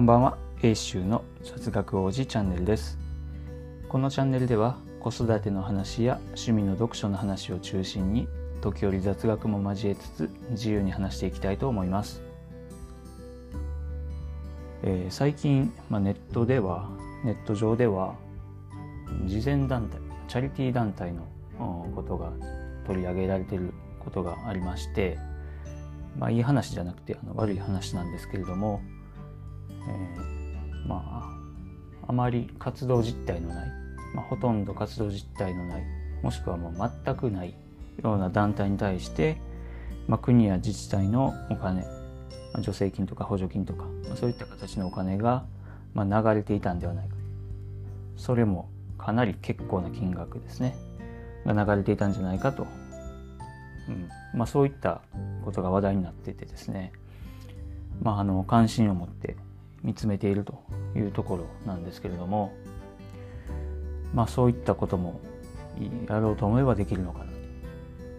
こんばんは。英州の雑学王子チャンネルです。このチャンネルでは子育ての話や趣味の読書の話を中心に時折雑学も交えつつ自由に話していきたいと思います、えー、最近、まあ、ネットではネット上では慈善団体チャリティー団体のことが取り上げられていることがありましてまあいい話じゃなくてあの悪い話なんですけれども、えー、まああまり活動実態のない、まあ、ほとんど活動実態のないもしくはもう全くないような団体に対して、まあ、国や自治体のお金、ま、助成金とか補助金とか、ま、そういった形のお金が、まあ、流れていたんではないか。それもかなり結構な金額ですねが流れていたんじゃないかと。うん。まあ、そういったことが話題になっていてですね、まあ、あの関心を持って見つめているというところなんですけれども、まあ、そういったこともやろうと思えばできるのかな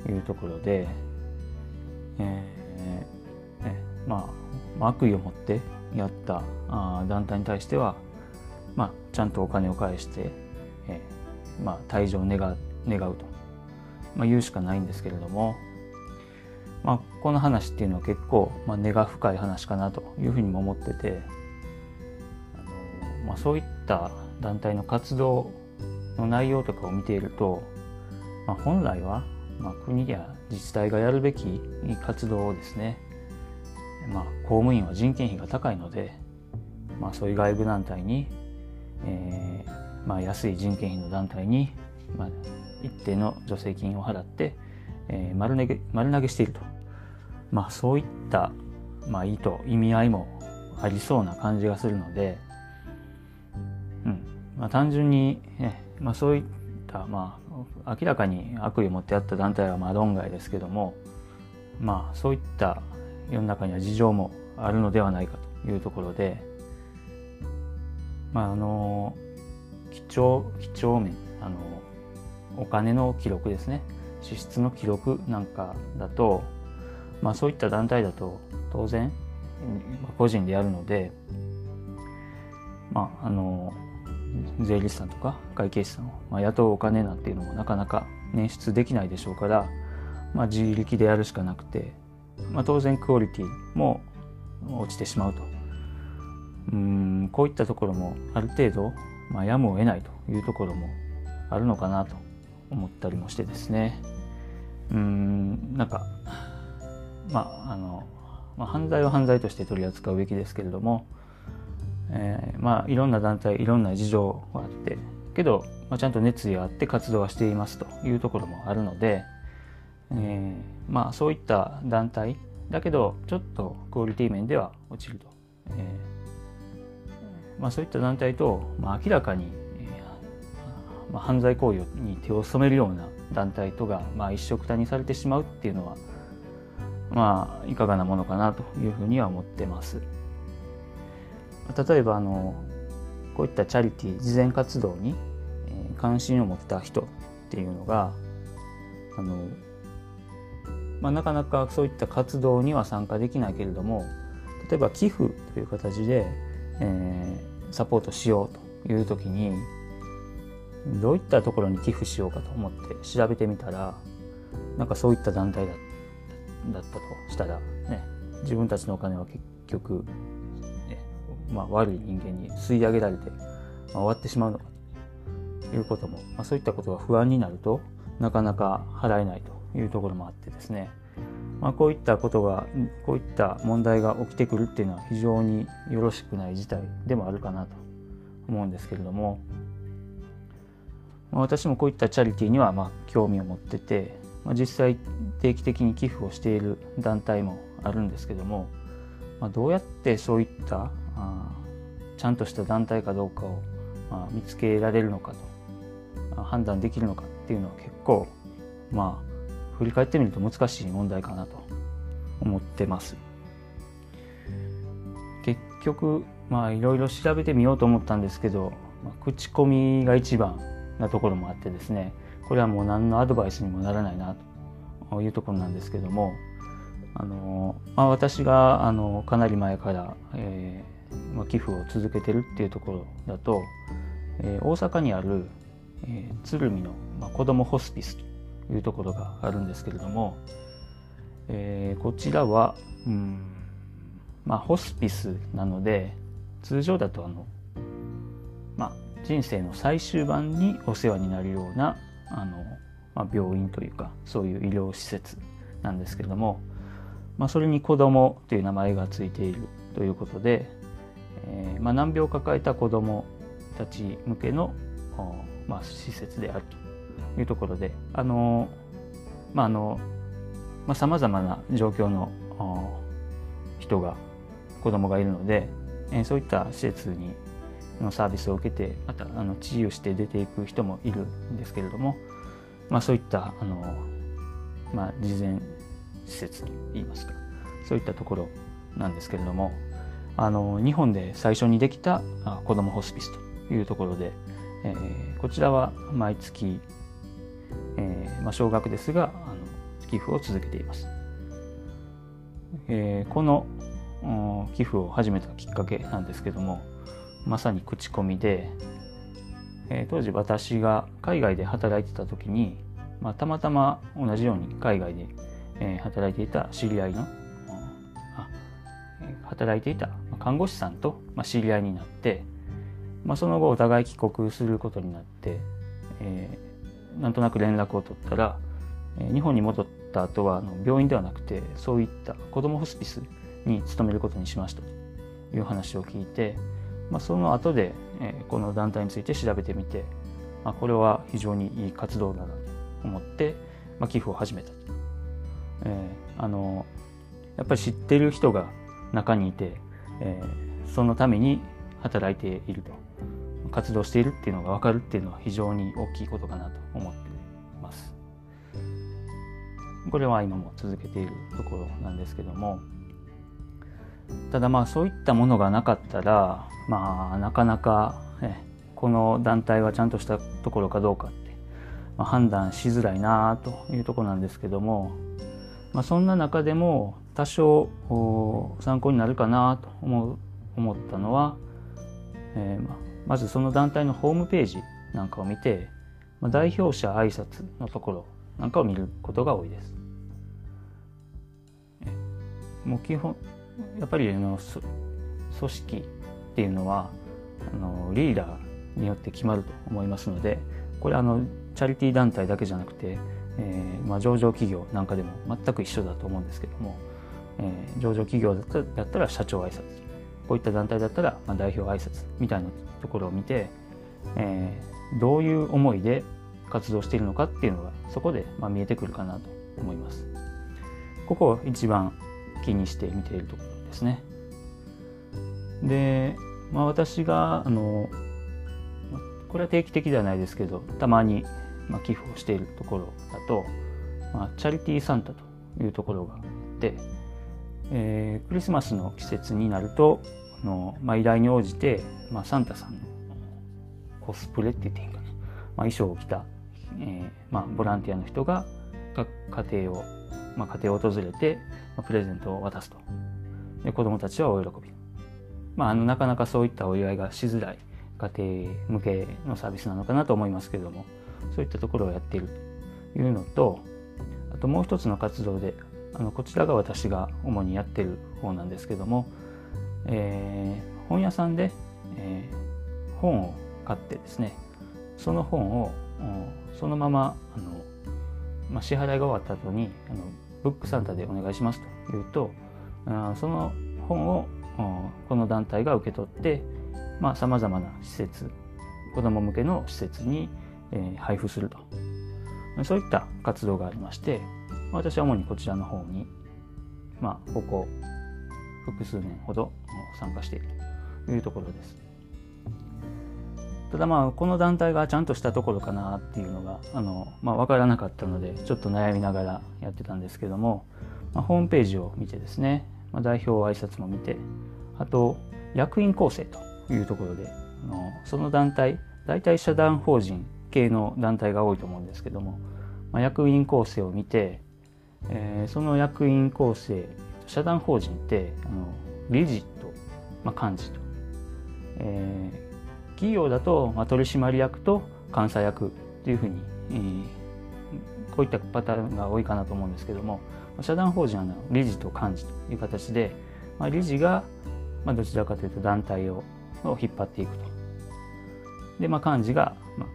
というところで、えーねまあ、悪意を持ってやったあ団体に対しては、まあ、ちゃんとお金を返して、えーまあ、退場を願願うとまあ、言うしかないんですけれども、まあ、この話っていうのは結構、まあ、根が深い話かなというふうにも思ってて、まあ、そういった団体の活動の内容とかを見ていると、まあ、本来は、まあ、国や自治体がやるべき活動をですね、まあ、公務員は人件費が高いので、まあ、そういう外部団体に、えーまあ、安い人件費の団体に、まあ、一定の助成金を払って、えー、丸投げ丸投げしていると、まあ、そういった、まあ、意図意味合いもありそうな感じがするので、まあ、単純に、ねまあ、そういった、まあ、明らかに悪意を持ってやった団体はまあ論外ですけども、まあ、そういった世の中には事情もあるのではないかというところで、まあ、あの几帳几帳面あのお金の記録ですね。支出の記録なんかだと、まあ、そういった団体だと当然個人でやるので、まあ、あの税理士さんとか会計士さんを、まあ、雇うお金なんていうのもなかなか捻出できないでしょうから、まあ、自力でやるしかなくて、まあ、当然クオリティも落ちてしまうと。うんこういったところもある程度、まあ、やむを得ないというところもあるのかなと思ったりもしてですね。うんなんかまああの、まあ、犯罪は犯罪として取り扱うべきですけれども、えー、まあいろんな団体いろんな事情があってけど、まあ、ちゃんと熱意があって活動はしていますというところもあるので、えー、まあそういった団体だけどちょっとクオリティ面では落ちると、えーまあ、そういった団体と、まあ、明らかにえまあ、犯罪行為に手を染めるような団体とが、まあ、一緒くたにされてしまうっていうのはまあいかがなものかなというふうには思ってます。例えばあのこういったチャリティー慈善活動に関心を持った人っていうのがあの、まあ、なかなかそういった活動には参加できないけれども例えば寄付という形で、えー、サポートしようという時にどういったところに寄付しようかと思って調べてみたらなんかそういった団体だったとしたら、ね、自分たちのお金は結局、まあ、悪い人間に吸い上げられて、まあ、終わってしまうのかということも、まあ、そういったことが不安になるとなかなか払えないというところもあってですね、まあ、こういったことがこういった問題が起きてくるっていうのは非常によろしくない事態でもあるかなと思うんですけれども。私もこういったチャリティーにはまあ興味を持ってて、まあ、実際定期的に寄付をしている団体もあるんですけども、まあ、どうやってそういったちゃんとした団体かどうかを、まあ、見つけられるのかと判断できるのかっていうのは結構まあ振り返ってみると難しい問題かなと思ってます。結局まあいろいろ調べてみようと思ったんですけど、まあ、口コミが一番なところもあってですねこれはもう何のアドバイスにもならないなというところなんですけどもあの、まあ、私があのかなり前から、えまあ、寄付を続けてるっていうところだと、えー、大阪にある、えー、鶴見の、まあ、子どもホスピスというところがあるんですけれども、えー、こちらは、うんまあ、ホスピスなので通常だとあの、まあ、人生の最終盤にお世話になるようなあの、まあ、病院というかそういう医療施設なんですけれども、まあ、それに子供という名前がついているということで、えーまあ、難病を抱えた子供たち向けの、まあ、施設であるというところであのまああのまあ、様々な状況の人が子供がいるので、えー、そういった施設にのサービスを受けてまたあの治癒して出ていく人もいるんですけれども、まあ、そういったあの、まあ、事前施設といいますかそういったところなんですけれどもあの日本で最初にできた子どもホスピスというところで、えー、こちらは毎月、えーまあ、少額ですがあの寄付を続けています。えー、この寄付を始めたきっかけなんですけどもまさに口コミで、えー、当時私が海外で働いてた時に、まあ、たまたま同じように海外で、えー、働いていた知り合いの働いていた看護師さんと、まあ、知り合いになって、まあ、その後お互い帰国することになって、えー、なんとなく連絡を取ったら、えー、日本に戻った後はあの病院ではなくてそういった子どもホスピスに勤めることにしましたという話を聞いて、まあ、その後で、えー、この団体について調べてみて、まあ、これは非常にいい活動だなと思って、まあ、寄付を始めたと、えー、あのやっぱり知ってる人が中にいて、えー、そのために働いていると活動しているっていうのが分かるっていうのは非常に大きいことかなと思ってます。これは今も続けているところなんですけども。ただまあそういったものがなかったらまあなかなか、ね、この団体はちゃんとしたところかどうかって、まあ、判断しづらいなというところなんですけども、まあ、そんな中でも多少参考になるかなと思う思ったのは、えー、ままずその団体のホームページなんかを見て、まあ、代表者挨拶のところなんかを見ることが多いです。もう基本やっぱりあの組織っていうのはあのリーダーによって決まると思いますのでこれあのチャリティー団体だけじゃなくて、えーまあ、上場企業なんかでも全く一緒だと思うんですけども、えー、上場企業だったら社長挨拶こういった団体だったら、まあ、代表挨拶みたいなところを見て、えー、どういう思いで活動しているのかっていうのがそこで、まあ、見えてくるかなと思います。ここ一番気にして見ているところですね。で、まあ、私があのこれは定期的ではないですけどたまに、まあ、寄付をしているところだと、まあ、チャリティーサンタというところがあって、えー、クリスマスの季節になるとあの、まあ、依頼に応じて、まあ、サンタさんのコスプレって言っていいかな、まあ、衣装を着た、えーまあ、ボランティアの人が家庭を、まあ、家庭を訪れて、まあ、プレゼントを渡すと。で子どもたちはお喜び。まあ、あのなかなかそういったお祝いがしづらい家庭向けのサービスなのかなと思いますけれども。そういったところをやっているというのとあともう一つの活動であのこちらが私が主にやってる方なんですけども、えー、本屋さんで、えー、本を買ってですねその本をそのままあの、まあ、支払いが終わった後にあのブックサンタでお願いしますというとあその本をこの団体が受け取ってさまざ、まな施設子ども向けの施設に、え配布するとそういった活動がありまして私は主にこちらの方に、まあ、ここ複数年ほど参加しているというところです。ただまあこの団体がちゃんとしたところかなっていうのがあの、まあ、分からなかったのでちょっと悩みながらやってたんですけども、まあ、ホームページを見てですねまあ、代表挨拶も見てあと役員構成というところであのその団体大体社団法人系の団体が多いと思うんですけども、まあ、役員構成を見て、えー、その役員構成社団法人ってあの理事と、まあ、幹事とえー、企業だと、まあ、取締役と監査役というふうに、えー、こういったパターンが多いかなと思うんですけども社団法人は理事と幹事という形で、まあ、理事が、まあ、どちらかというと団体をを引っ張っていくと。で、まあ、幹事が、まあ、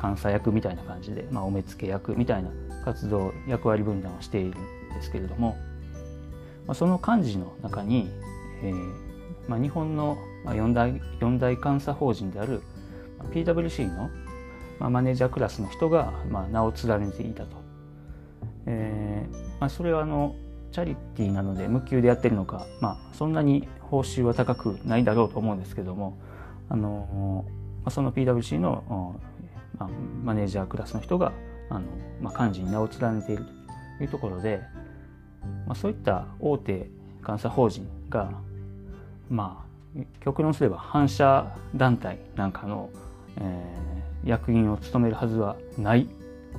監査役みたいな感じで、まあ、お目付け役みたいな活動役割分担をしているんですけれども、まあ、その幹事の中に、えーまあ、日本の四大四大監査法人である PWC の、まあ、マネージャークラスの人が、まあ、名を連ねていたと。えーまあ、それはあのチャリティーなので無給でやってるのか、まあ、そんなに報酬は高くないだろうと思うんですけどもあの、まあ、その PWC の、まあ、マネージャークラスの人があの、まあ、幹事に名を連ねているというところで、まあ、そういった大手監査法人がまあ極論すれば反社団体なんかの、えー、役員を務めるはずはない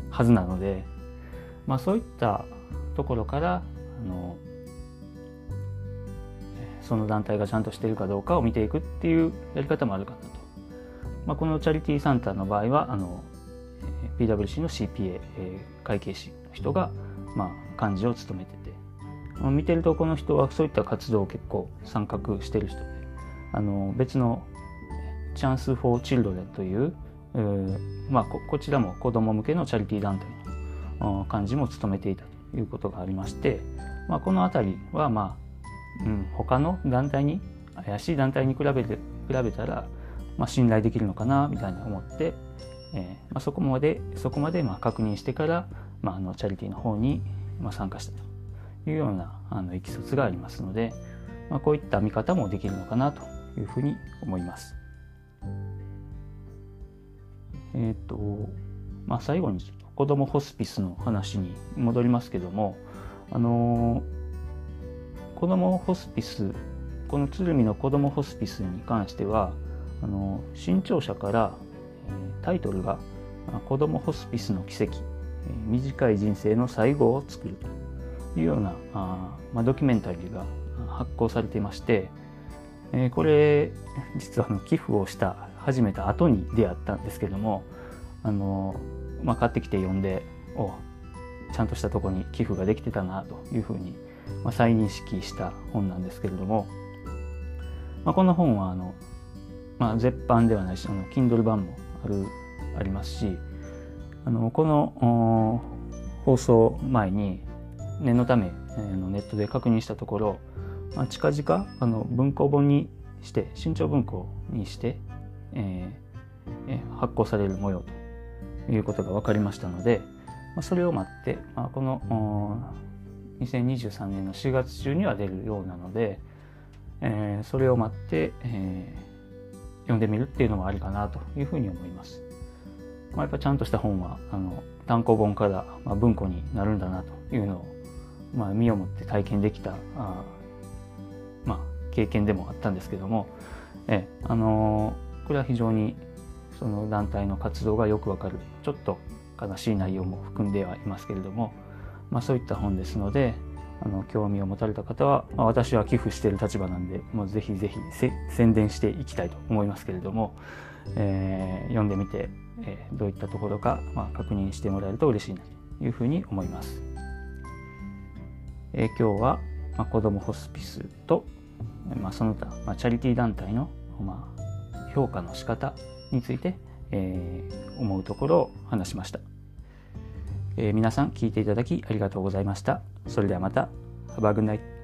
はずなので、まあ、そういったところからあのその団体がちゃんとしているかどうかを見ていくっていうやり方もあるかな。まあ、このチャリティーサンタの場合はあの PWC の CPA、えー、会計士の人が、まあ、幹事を務めてて、まあ、見てるとこの人はそういった活動を結構参画してる人であの別のチャンス・フォー・チルドレンという、えーまあこ、こちらも子ども向けのチャリティー団体の幹事も務めていたということがありまして、まあ、この辺りは、まあうん、他の団体に怪しい団体に比べて比べたら、まあ、信頼できるのかなみたいに思って、えーまあ、そこまでそこまでまあ確認してから、まあ、あのチャリティーの方にまあ参加したというようなあのいきさつがありますので、まあ、こういった見方もできるのかなというふうに思います。えっ、ー、とまあ、最後に子どもホスピスの話に戻りますけどもあの子どもホスピスこの鶴見の子どもホスピスに関してはあの新潮社からタイトルが「子どもホスピスの奇跡短い人生の最後を作る」というようなあ、まあ、ドキュメンタリーが発行されていまして、えー、これ実はあの寄付をした始めた後に出会ったんですけどもあのまあ、買ってきて読んでおちゃんとしたとこに寄付ができてたなというふうに、まあ、再認識した本なんですけれども、まあ、この本はあの、まあ、絶版ではないしあの Kindle 版もあるありますしあのこの放送前に念のため、えー、ネットで確認したところ、まあ、近々あの文庫本にして新潮文庫にして、えー、発行される模様ということが分かりましたので、まそれを待って、まあ、この2023年の4月中には出るようなので、えー、それを待って、えー、読んでみるっていうのもありかなというふうに思います。まあ、やっぱちゃんとした本はあの単行本から、まあ、文庫になるんだなというのを、まあ、身をもって体験できたあ、まあ、経験でもあったんですけども、えあのー、これは非常にその団体の活動がよくわかるちょっと悲しい内容も含んではいますけれども、まあ、そういった本ですのであの興味を持たれた方は、まあ、私は寄付している立場なんでもうぜひぜひ宣伝していきたいと思いますけれども、えー、読んでみて、えー、どういったところか、まあ、確認してもらえると嬉しいなというふうに思います。えー、今日は、まあ、子どもホスピスと、まあ、その他、まあ、チャリティー団体の、まあ、評価の仕方について、えー、思うところを話しました、えー、皆さん聞いていただきありがとうございました。それではまた。Have a good night.